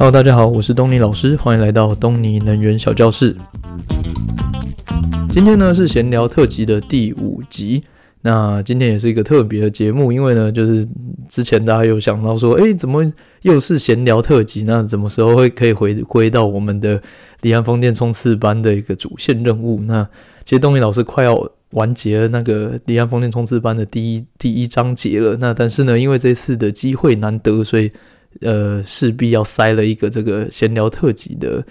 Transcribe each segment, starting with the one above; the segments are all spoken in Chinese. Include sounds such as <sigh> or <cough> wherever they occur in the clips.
Hello，大家好，我是东尼老师，欢迎来到东尼能源小教室。今天呢是闲聊特辑的第五集。那今天也是一个特别的节目，因为呢，就是之前大家有想到说，诶，怎么又是闲聊特辑？那什么时候会可以回归到我们的离岸风电冲刺班的一个主线任务？那其实东尼老师快要完结那个离岸风电冲刺班的第一第一章节了。那但是呢，因为这次的机会难得，所以呃，势必要塞了一个这个闲聊特辑的，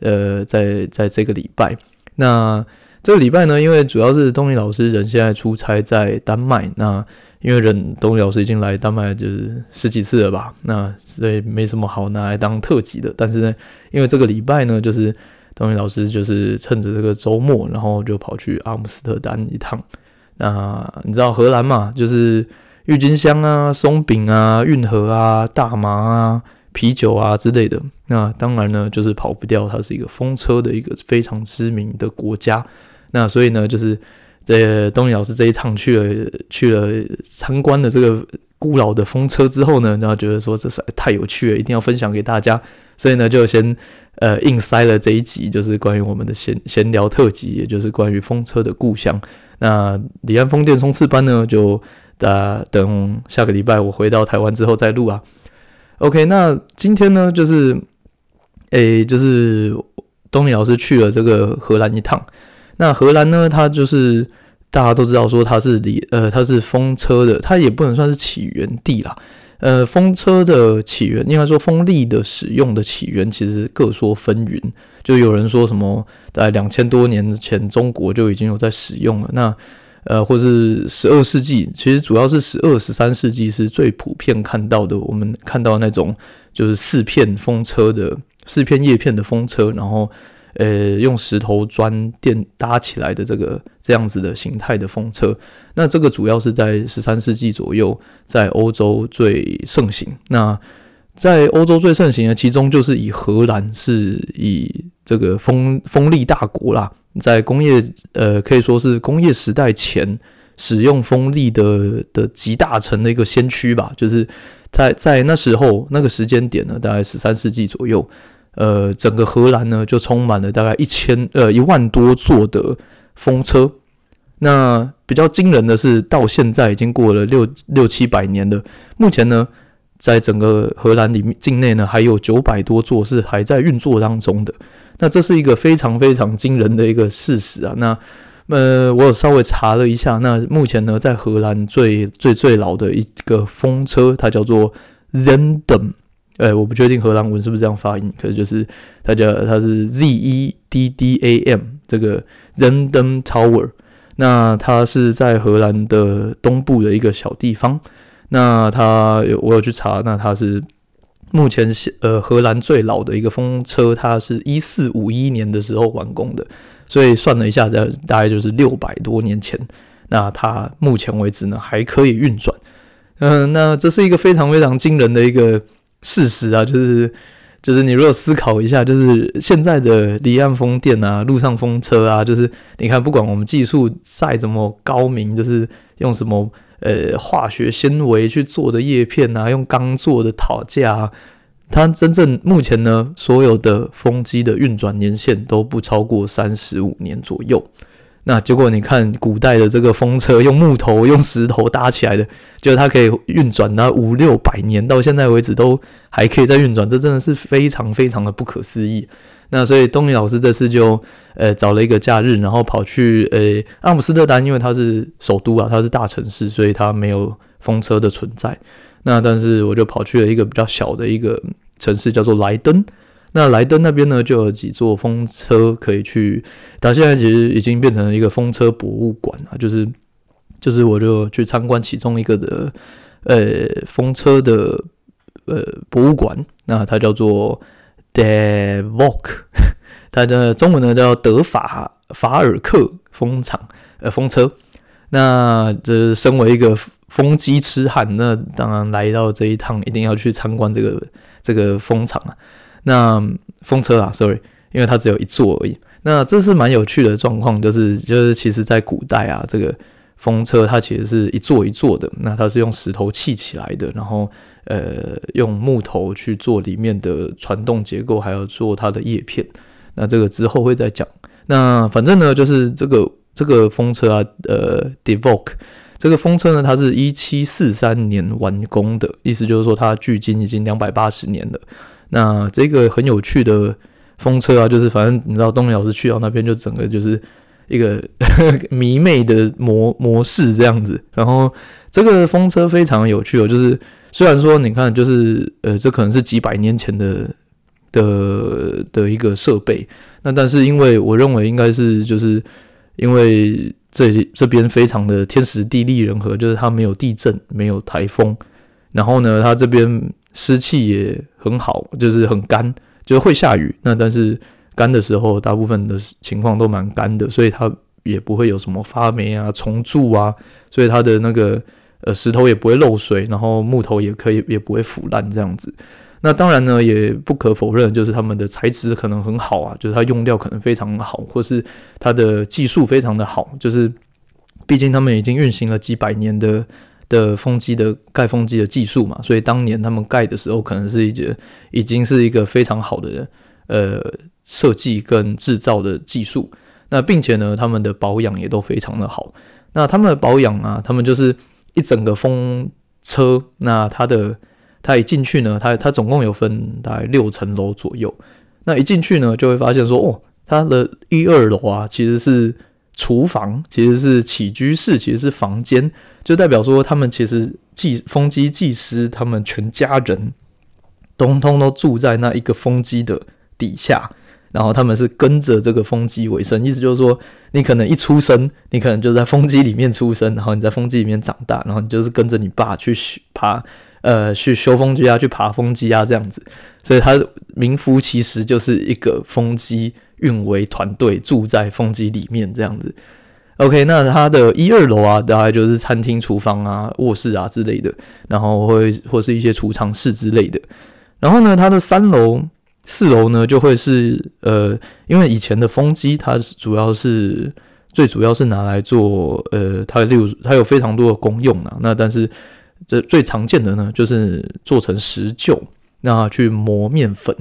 呃，在在这个礼拜。那这个礼拜呢，因为主要是东尼老师人现在出差在丹麦，那因为人东尼老师已经来丹麦就是十几次了吧，那所以没什么好拿来当特辑的。但是呢，因为这个礼拜呢，就是东尼老师就是趁着这个周末，然后就跑去阿姆斯特丹一趟。那你知道荷兰嘛？就是郁金香啊、松饼啊、运河啊、大麻啊、啤酒啊之类的。那当然呢，就是跑不掉，它是一个风车的一个非常知名的国家。那所以呢，就是这东尼老师这一趟去了去了参观了这个古老的风车之后呢，然后觉得说这是太有趣了，一定要分享给大家，所以呢就先呃硬塞了这一集，就是关于我们的闲闲聊特辑，也就是关于风车的故乡。那李安风电冲刺班呢，就啊等下个礼拜我回到台湾之后再录啊。OK，那今天呢就是诶就是东尼老师去了这个荷兰一趟。那荷兰呢？它就是大家都知道说它是离呃它是风车的，它也不能算是起源地啦。呃，风车的起源应该说风力的使用的起源其实各说纷纭。就有人说什么在两千多年前中国就已经有在使用了。那呃，或是十二世纪，其实主要是十二十三世纪是最普遍看到的。我们看到那种就是四片风车的四片叶片的风车，然后。呃，用石头砖垫搭起来的这个这样子的形态的风车，那这个主要是在十三世纪左右在欧洲最盛行。那在欧洲最盛行的，其中就是以荷兰是以这个风风力大国啦，在工业呃可以说是工业时代前使用风力的的集大成的一个先驱吧，就是在在那时候那个时间点呢，大概十三世纪左右。呃，整个荷兰呢，就充满了大概一千呃一万多座的风车。那比较惊人的是，到现在已经过了六六七百年了。目前呢，在整个荷兰里面境内呢，还有九百多座是还在运作当中的。那这是一个非常非常惊人的一个事实啊。那呃，我有稍微查了一下，那目前呢，在荷兰最最最老的一个风车，它叫做 Zendam。哎、我不确定荷兰文是不是这样发音，可是就是它叫它是 Z E D D A M 这个 Zendam Tower，那它是在荷兰的东部的一个小地方。那它有我有去查，那它是目前是呃荷兰最老的一个风车，它是一四五一年的时候完工的，所以算了一下，大大概就是六百多年前。那它目前为止呢还可以运转，嗯、那这是一个非常非常惊人的一个。事实啊，就是就是你如果思考一下，就是现在的离岸风电啊、陆上风车啊，就是你看，不管我们技术再怎么高明，就是用什么呃化学纤维去做的叶片啊，用钢做的塔架啊，它真正目前呢，所有的风机的运转年限都不超过三十五年左右。那结果你看，古代的这个风车用木头、用石头搭起来的，就是它可以运转那五六百年，到现在为止都还可以再运转，这真的是非常非常的不可思议。那所以东尼老师这次就呃找了一个假日，然后跑去呃阿姆斯特丹，因为它是首都啊，它是大城市，所以它没有风车的存在。那但是我就跑去了一个比较小的一个城市，叫做莱登。那莱登那边呢，就有几座风车可以去。它现在其实已经变成了一个风车博物馆啊，就是就是我就去参观其中一个的呃风车的呃博物馆。那它叫做 devok <laughs> 它的中文呢叫德法法尔克风场呃风车。那这身为一个风机痴汉，那当然来到这一趟一定要去参观这个这个风场啊。那风车啊，sorry，因为它只有一座而已。那这是蛮有趣的状况，就是就是其实在古代啊，这个风车它其实是一座一座的，那它是用石头砌起来的，然后呃用木头去做里面的传动结构，还有做它的叶片。那这个之后会再讲。那反正呢，就是这个这个风车啊，呃，Devok 这个风车呢，它是一七四三年完工的，意思就是说它距今已经两百八十年了。那这个很有趣的风车啊，就是反正你知道，东尼老师去到那边，就整个就是一个 <laughs> 迷妹的模模式这样子。然后这个风车非常有趣哦，就是虽然说你看，就是呃，这可能是几百年前的。的的一个设备，那但是因为我认为应该是就是因为这这边非常的天时地利人和，就是它没有地震，没有台风，然后呢，它这边湿气也很好，就是很干，就是会下雨，那但是干的时候，大部分的情况都蛮干的，所以它也不会有什么发霉啊、虫蛀啊，所以它的那个呃石头也不会漏水，然后木头也可以也不会腐烂这样子。那当然呢，也不可否认，就是他们的材质可能很好啊，就是它用料可能非常好，或是它的技术非常的好，就是毕竟他们已经运行了几百年的的风机的盖风机的技术嘛，所以当年他们盖的时候，可能是一节已经是一个非常好的呃设计跟制造的技术。那并且呢，他们的保养也都非常的好。那他们的保养啊，他们就是一整个风车，那它的。它一进去呢，它它总共有分大概六层楼左右。那一进去呢，就会发现说，哦，它的一二楼啊，其实是厨房，其实是起居室，其实是房间，就代表说他们其实技风机技师他们全家人，通通都住在那一个风机的底下。然后他们是跟着这个风机为生，意思就是说，你可能一出生，你可能就在风机里面出生，然后你在风机里面长大，然后你就是跟着你爸去爬。呃，去修风机啊，去爬风机啊，这样子，所以他名副其实就是一个风机运维团队住在风机里面这样子。OK，那他的一二楼啊，大概就是餐厅、厨房啊、卧室啊之类的，然后会或是一些储藏室之类的。然后呢，他的三楼、四楼呢，就会是呃，因为以前的风机它主要是最主要是拿来做呃，它例如它有非常多的功用啊，那但是。这最常见的呢，就是做成石臼，那去磨面粉，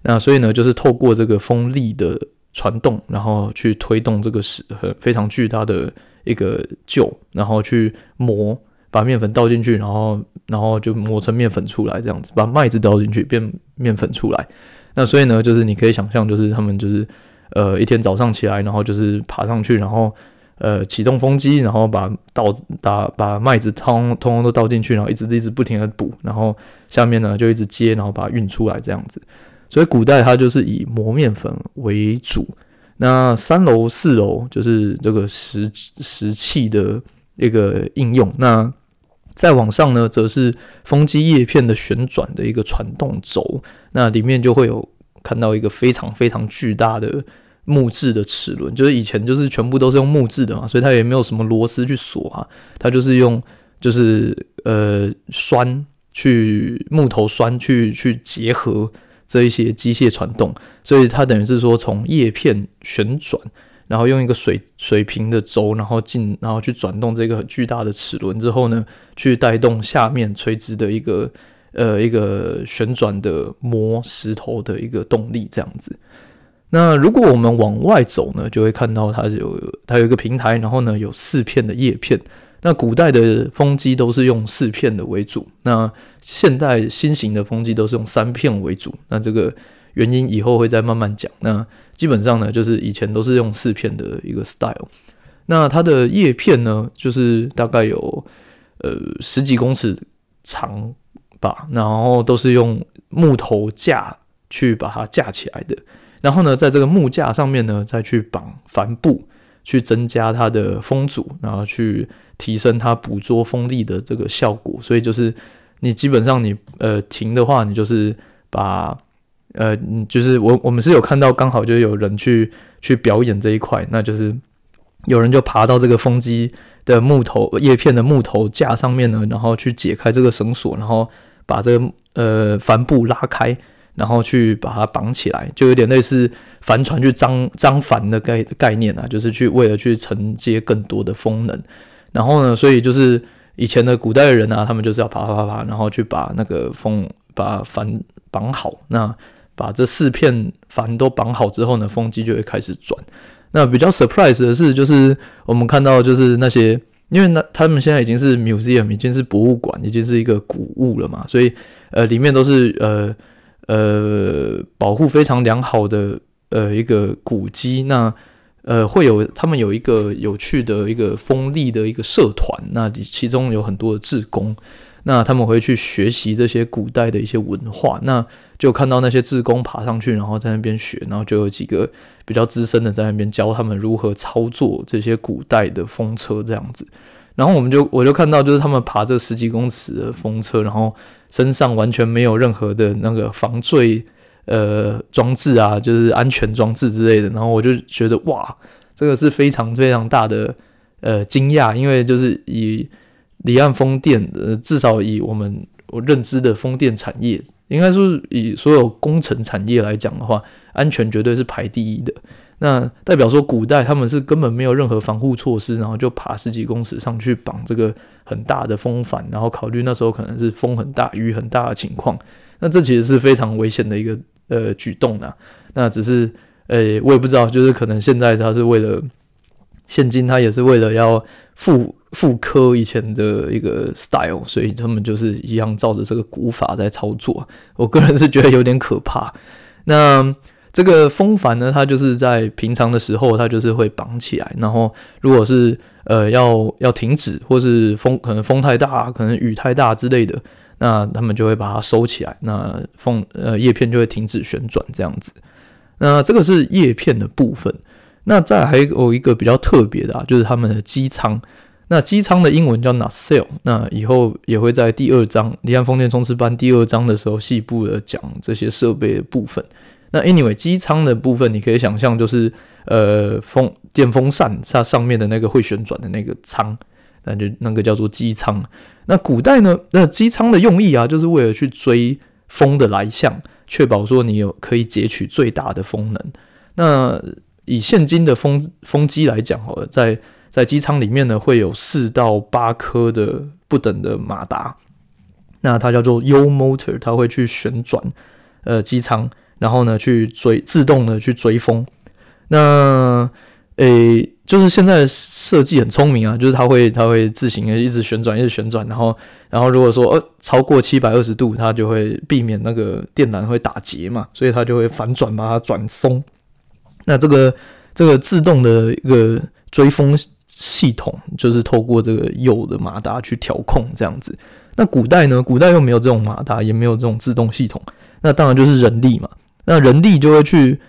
那所以呢，就是透过这个风力的传动，然后去推动这个石很非常巨大的一个臼，然后去磨，把面粉倒进去，然后然后就磨成面粉出来，这样子，把麦子倒进去变面粉出来。那所以呢，就是你可以想象，就是他们就是呃一天早上起来，然后就是爬上去，然后。呃，启动风机，然后把倒打把麦子通通通都倒进去，然后一直一直不停的补，然后下面呢就一直接，然后把它运出来这样子。所以古代它就是以磨面粉为主。那三楼四楼就是这个石石器的一个应用。那再往上呢，则是风机叶片的旋转的一个传动轴。那里面就会有看到一个非常非常巨大的。木质的齿轮，就是以前就是全部都是用木质的嘛，所以它也没有什么螺丝去锁啊，它就是用就是呃栓去木头栓去去结合这一些机械传动，所以它等于是说从叶片旋转，然后用一个水水平的轴，然后进然后去转动这个巨大的齿轮之后呢，去带动下面垂直的一个呃一个旋转的磨石头的一个动力这样子。那如果我们往外走呢，就会看到它有它有一个平台，然后呢有四片的叶片。那古代的风机都是用四片的为主，那现代新型的风机都是用三片为主。那这个原因以后会再慢慢讲。那基本上呢，就是以前都是用四片的一个 style。那它的叶片呢，就是大概有呃十几公尺长吧，然后都是用木头架去把它架起来的。然后呢，在这个木架上面呢，再去绑帆布，去增加它的风阻，然后去提升它捕捉风力的这个效果。所以就是你基本上你呃停的话，你就是把呃，就是我我们是有看到刚好就有人去去表演这一块，那就是有人就爬到这个风机的木头叶片的木头架上面呢，然后去解开这个绳索，然后把这个呃帆布拉开。然后去把它绑起来，就有点类似帆船去张张帆的概概念啊，就是去为了去承接更多的风能。然后呢，所以就是以前的古代的人啊，他们就是要爬爬爬，然后去把那个风把帆绑好。那把这四片帆都绑好之后呢，风机就会开始转。那比较 surprise 的是，就是我们看到就是那些，因为那他们现在已经是 museum，已经是博物馆，已经是一个古物了嘛，所以呃里面都是呃呃保护非常良好的呃一个古迹。那呃会有他们有一个有趣的一个风力的一个社团，那其中有很多的志工。那他们会去学习这些古代的一些文化，那就看到那些志工爬上去，然后在那边学，然后就有几个比较资深的在那边教他们如何操作这些古代的风车这样子。然后我们就我就看到，就是他们爬这十几公尺的风车，然后身上完全没有任何的那个防坠呃装置啊，就是安全装置之类的。然后我就觉得哇，这个是非常非常大的呃惊讶，因为就是以。离岸风电，呃，至少以我们我认知的风电产业，应该说以所有工程产业来讲的话，安全绝对是排第一的。那代表说，古代他们是根本没有任何防护措施，然后就爬十几公尺上去绑这个很大的风帆，然后考虑那时候可能是风很大、雨很大的情况，那这其实是非常危险的一个呃举动呐。那只是，呃，我也不知道，就是可能现在他是为了现今，他也是为了要复。复刻以前的一个 style，所以他们就是一样照着这个古法在操作。我个人是觉得有点可怕。那这个风帆呢，它就是在平常的时候，它就是会绑起来，然后如果是呃要要停止，或是风可能风太大，可能雨太大之类的，那他们就会把它收起来，那风呃叶片就会停止旋转这样子。那这个是叶片的部分。那再还有一个比较特别的啊，就是他们的机舱。那机舱的英文叫 nacelle，那以后也会在第二章《离岸风电冲刺班》第二章的时候细部的讲这些设备的部分。那 anyway，机舱的部分你可以想象就是呃风电风扇它上面的那个会旋转的那个舱，那就那个叫做机舱。那古代呢，那机舱的用意啊，就是为了去追风的来向，确保说你有可以截取最大的风能。那以现今的风风机来讲，好了，在在机舱里面呢，会有四到八颗的不等的马达，那它叫做 U motor，它会去旋转呃机舱，然后呢去追自动的去追风。那诶、就是现在设计很聪明啊，就是它会它会自行的一直旋转，一直旋转，然后然后如果说呃超过七百二十度，它就会避免那个电缆会打结嘛，所以它就会反转把它转松。那这个这个自动的一个追风。系统就是透过这个右的马达去调控这样子。那古代呢？古代又没有这种马达，也没有这种自动系统。那当然就是人力嘛。那人力就会去，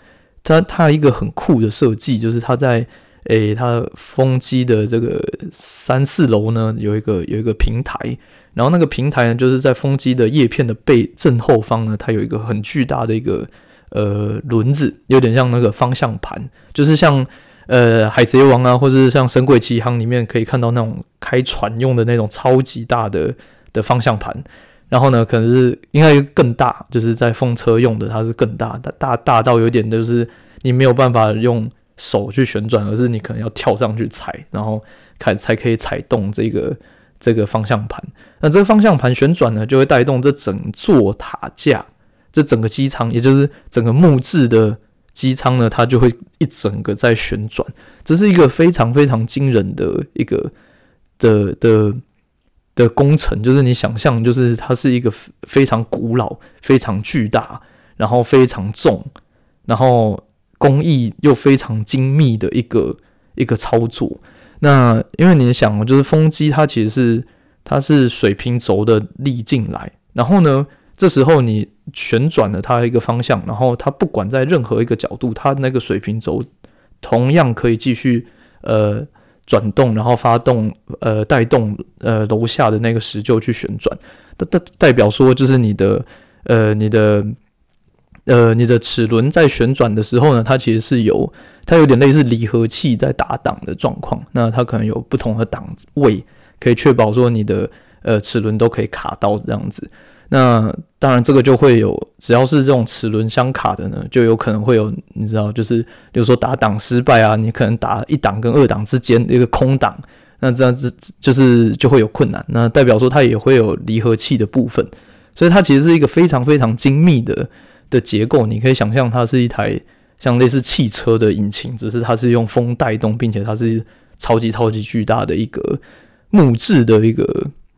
它它一个很酷的设计，就是它在诶、它风机的这个三四楼呢，有一个有一个平台。然后那个平台呢，就是在风机的叶片的背正后方呢，它有一个很巨大的一个呃轮子，有点像那个方向盘，就是像。呃，海贼王啊，或者是像《神鬼奇航》里面可以看到那种开船用的那种超级大的的方向盘，然后呢，可能是应该更大，就是在风车用的，它是更大，大大大到有点就是你没有办法用手去旋转，而是你可能要跳上去踩，然后开才可以踩动这个这个方向盘。那这个方向盘旋转呢，就会带动这整座塔架，这整个机舱，也就是整个木质的。机舱呢，它就会一整个在旋转，这是一个非常非常惊人的一个的的的工程。就是你想象，就是它是一个非常古老、非常巨大，然后非常重，然后工艺又非常精密的一个一个操作。那因为你想，就是风机它其实是它是水平轴的力进来，然后呢，这时候你。旋转了它一个方向，然后它不管在任何一个角度，它那个水平轴同样可以继续呃转动，然后发动呃带动呃楼下的那个石臼去旋转。代代代表说，就是你的呃你的呃你的齿轮在旋转的时候呢，它其实是有它有点类似离合器在打档的状况。那它可能有不同的档位，可以确保说你的呃齿轮都可以卡到这样子。那当然，这个就会有，只要是这种齿轮相卡的呢，就有可能会有，你知道，就是比如说打档失败啊，你可能打一档跟二档之间一个空档，那这样子就是就会有困难，那代表说它也会有离合器的部分，所以它其实是一个非常非常精密的的结构。你可以想象它是一台像类似汽车的引擎，只是它是用风带动，并且它是超级超级巨大的一个木质的一个，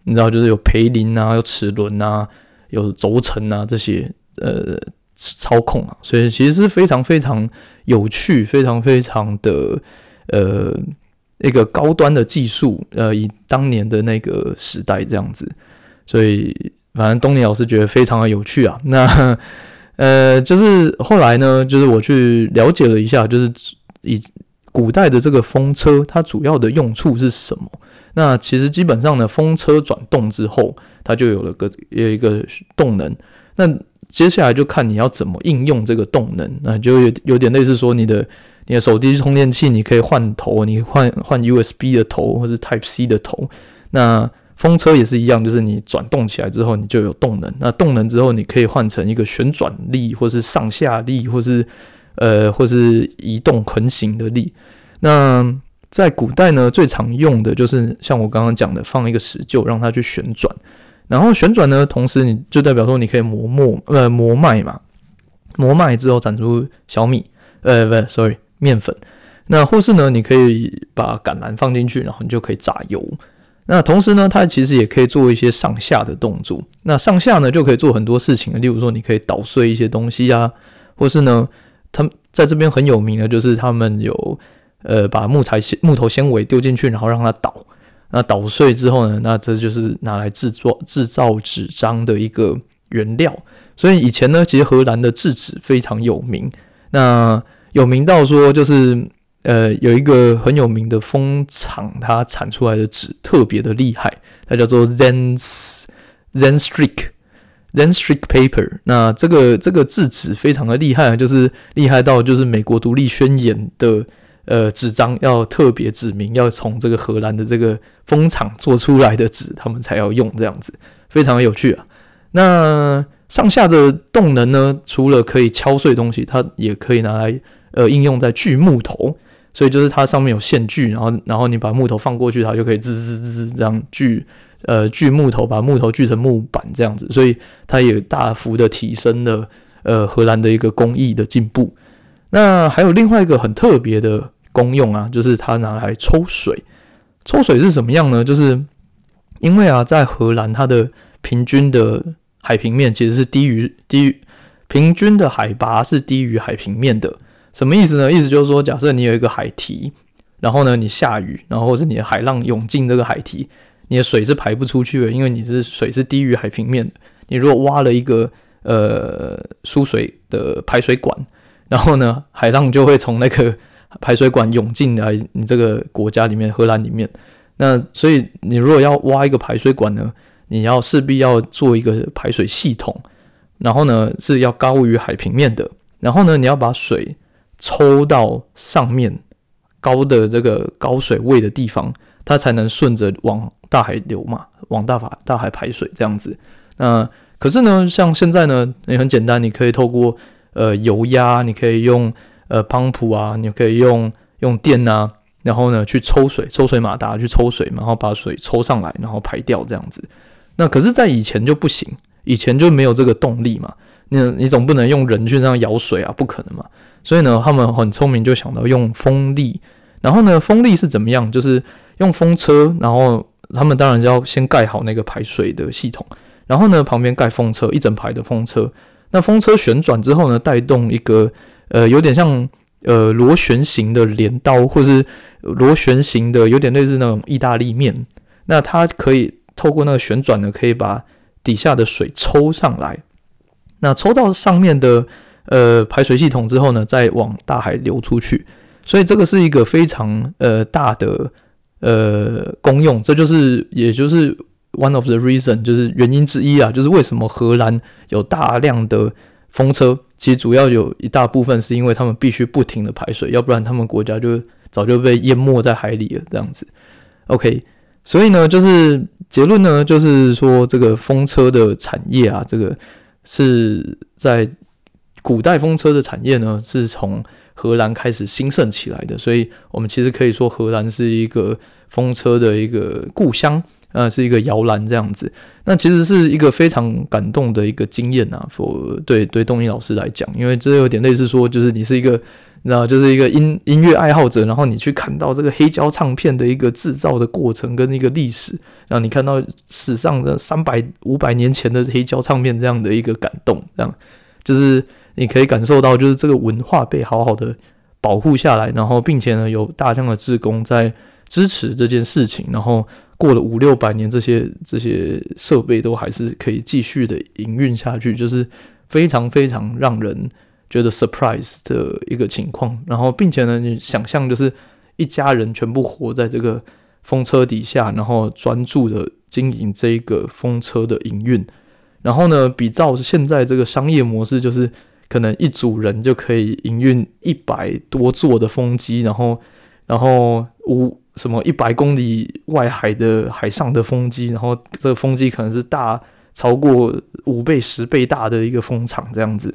你知道，就是有培林啊，有齿轮啊，有轴承啊这些呃操控啊，所以其实是非常非常有趣，非常非常的呃。一个高端的技术，呃，以当年的那个时代这样子，所以反正东尼老师觉得非常的有趣啊。<laughs> 那呃，就是后来呢，就是我去了解了一下，就是以古代的这个风车，它主要的用处是什么？那其实基本上呢，风车转动之后，它就有了个有一个动能。那接下来就看你要怎么应用这个动能，那就有有点类似说你的。你的手机充电器，你可以换头，你换换 USB 的头或者 Type C 的头。那风车也是一样，就是你转动起来之后，你就有动能。那动能之后，你可以换成一个旋转力，或是上下力，或是呃，或是移动横行的力。那在古代呢，最常用的就是像我刚刚讲的，放一个石臼让它去旋转。然后旋转呢，同时你就代表说你可以磨磨呃磨麦嘛，磨麦之后产出小米。呃，不，sorry。面粉，那或是呢，你可以把橄榄放进去，然后你就可以榨油。那同时呢，它其实也可以做一些上下的动作。那上下呢，就可以做很多事情，例如说，你可以捣碎一些东西啊，或是呢，他们在这边很有名的，就是他们有呃把木材木头纤维丢进去，然后让它捣。那捣碎之后呢，那这就是拿来制作制造纸张的一个原料。所以以前呢，其实荷兰的制纸非常有名。那有名到说，就是呃，有一个很有名的蜂厂，它产出来的纸特别的厉害，它叫做 Zens Zenstrik Zenstrik Paper。那这个这个制纸非常的厉害，就是厉害到就是美国独立宣言的呃纸张要特别指明要从这个荷兰的这个蜂厂做出来的纸，他们才要用这样子，非常有趣啊。那上下的动能呢，除了可以敲碎东西，它也可以拿来。呃，应用在锯木头，所以就是它上面有线锯，然后然后你把木头放过去，它就可以滋滋滋这样锯，呃，锯木头，把木头锯成木板这样子，所以它也大幅的提升了呃荷兰的一个工艺的进步。那还有另外一个很特别的功用啊，就是它拿来抽水。抽水是什么样呢？就是因为啊，在荷兰它的平均的海平面其实是低于低于平均的海拔是低于海平面的。什么意思呢？意思就是说，假设你有一个海堤，然后呢，你下雨，然后是你的海浪涌进这个海堤，你的水是排不出去的，因为你是水是低于海平面的。你如果挖了一个呃输水的排水管，然后呢，海浪就会从那个排水管涌进来你这个国家里面，荷兰里面。那所以你如果要挖一个排水管呢，你要势必要做一个排水系统，然后呢是要高于海平面的，然后呢你要把水。抽到上面高的这个高水位的地方，它才能顺着往大海流嘛，往大法大海排水这样子。那可是呢，像现在呢，也很简单，你可以透过呃油压，你可以用呃泵浦啊，你可以用用电啊，然后呢去抽水，抽水马达去抽水，然后把水抽上来，然后排掉这样子。那可是，在以前就不行，以前就没有这个动力嘛。你你总不能用人去这样舀水啊，不可能嘛。所以呢，他们很聪明，就想到用风力。然后呢，风力是怎么样？就是用风车，然后他们当然就要先盖好那个排水的系统。然后呢，旁边盖风车，一整排的风车。那风车旋转之后呢，带动一个呃，有点像呃螺旋形的镰刀，或是螺旋形的，有点类似那种意大利面。那它可以透过那个旋转呢，可以把底下的水抽上来。那抽到上面的。呃，排水系统之后呢，再往大海流出去，所以这个是一个非常呃大的呃功用，这就是也就是 one of the reason，就是原因之一啊，就是为什么荷兰有大量的风车，其实主要有一大部分是因为他们必须不停的排水，要不然他们国家就早就被淹没在海里了这样子。OK，所以呢，就是结论呢，就是说这个风车的产业啊，这个是在。古代风车的产业呢，是从荷兰开始兴盛起来的，所以我们其实可以说荷兰是一个风车的一个故乡，呃，是一个摇篮这样子。那其实是一个非常感动的一个经验啊否对对东尼老师来讲，因为这有点类似说，就是你是一个。你知道，就是一个音音乐爱好者，然后你去看到这个黑胶唱片的一个制造的过程跟一个历史，然后你看到史上的三百五百年前的黑胶唱片这样的一个感动，这样就是你可以感受到，就是这个文化被好好的保护下来，然后并且呢有大量的志工在支持这件事情，然后过了五六百年，这些这些设备都还是可以继续的营运下去，就是非常非常让人。觉得 surprise 的一个情况，然后并且呢，你想象就是一家人全部活在这个风车底下，然后专注的经营这一个风车的营运，然后呢，比照现在这个商业模式，就是可能一组人就可以营运一百多座的风机，然后然后五什么一百公里外海的海上的风机，然后这个风机可能是大超过五倍、十倍大的一个风场这样子。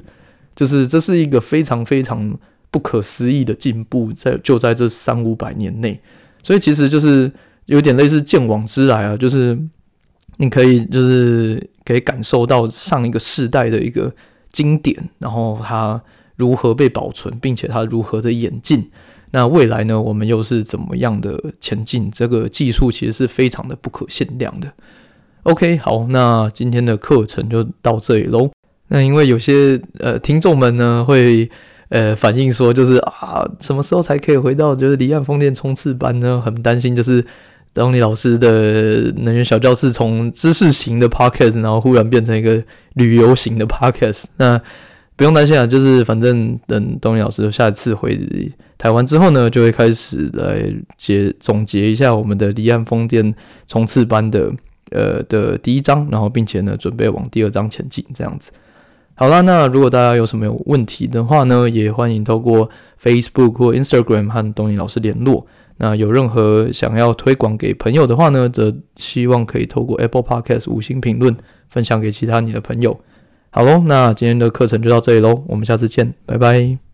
就是这是一个非常非常不可思议的进步，在就在这三五百年内，所以其实就是有点类似鉴往知来啊，就是你可以就是可以感受到上一个世代的一个经典，然后它如何被保存，并且它如何的演进。那未来呢，我们又是怎么样的前进？这个技术其实是非常的不可限量的。OK，好，那今天的课程就到这里喽。那因为有些呃听众们呢会呃反映说，就是啊什么时候才可以回到就是离岸风电冲刺班呢？很担心就是东尼老师的能源小教室从知识型的 podcast，然后忽然变成一个旅游型的 podcast。那不用担心啊，就是反正等东尼老师下一次回台湾之后呢，就会开始来结总结一下我们的离岸风电冲刺班的呃的第一章，然后并且呢准备往第二章前进这样子。好啦，那如果大家有什么有问题的话呢，也欢迎透过 Facebook 或 Instagram 和东尼老师联络。那有任何想要推广给朋友的话呢，则希望可以透过 Apple Podcast 五星评论分享给其他你的朋友。好喽，那今天的课程就到这里喽，我们下次见，拜拜。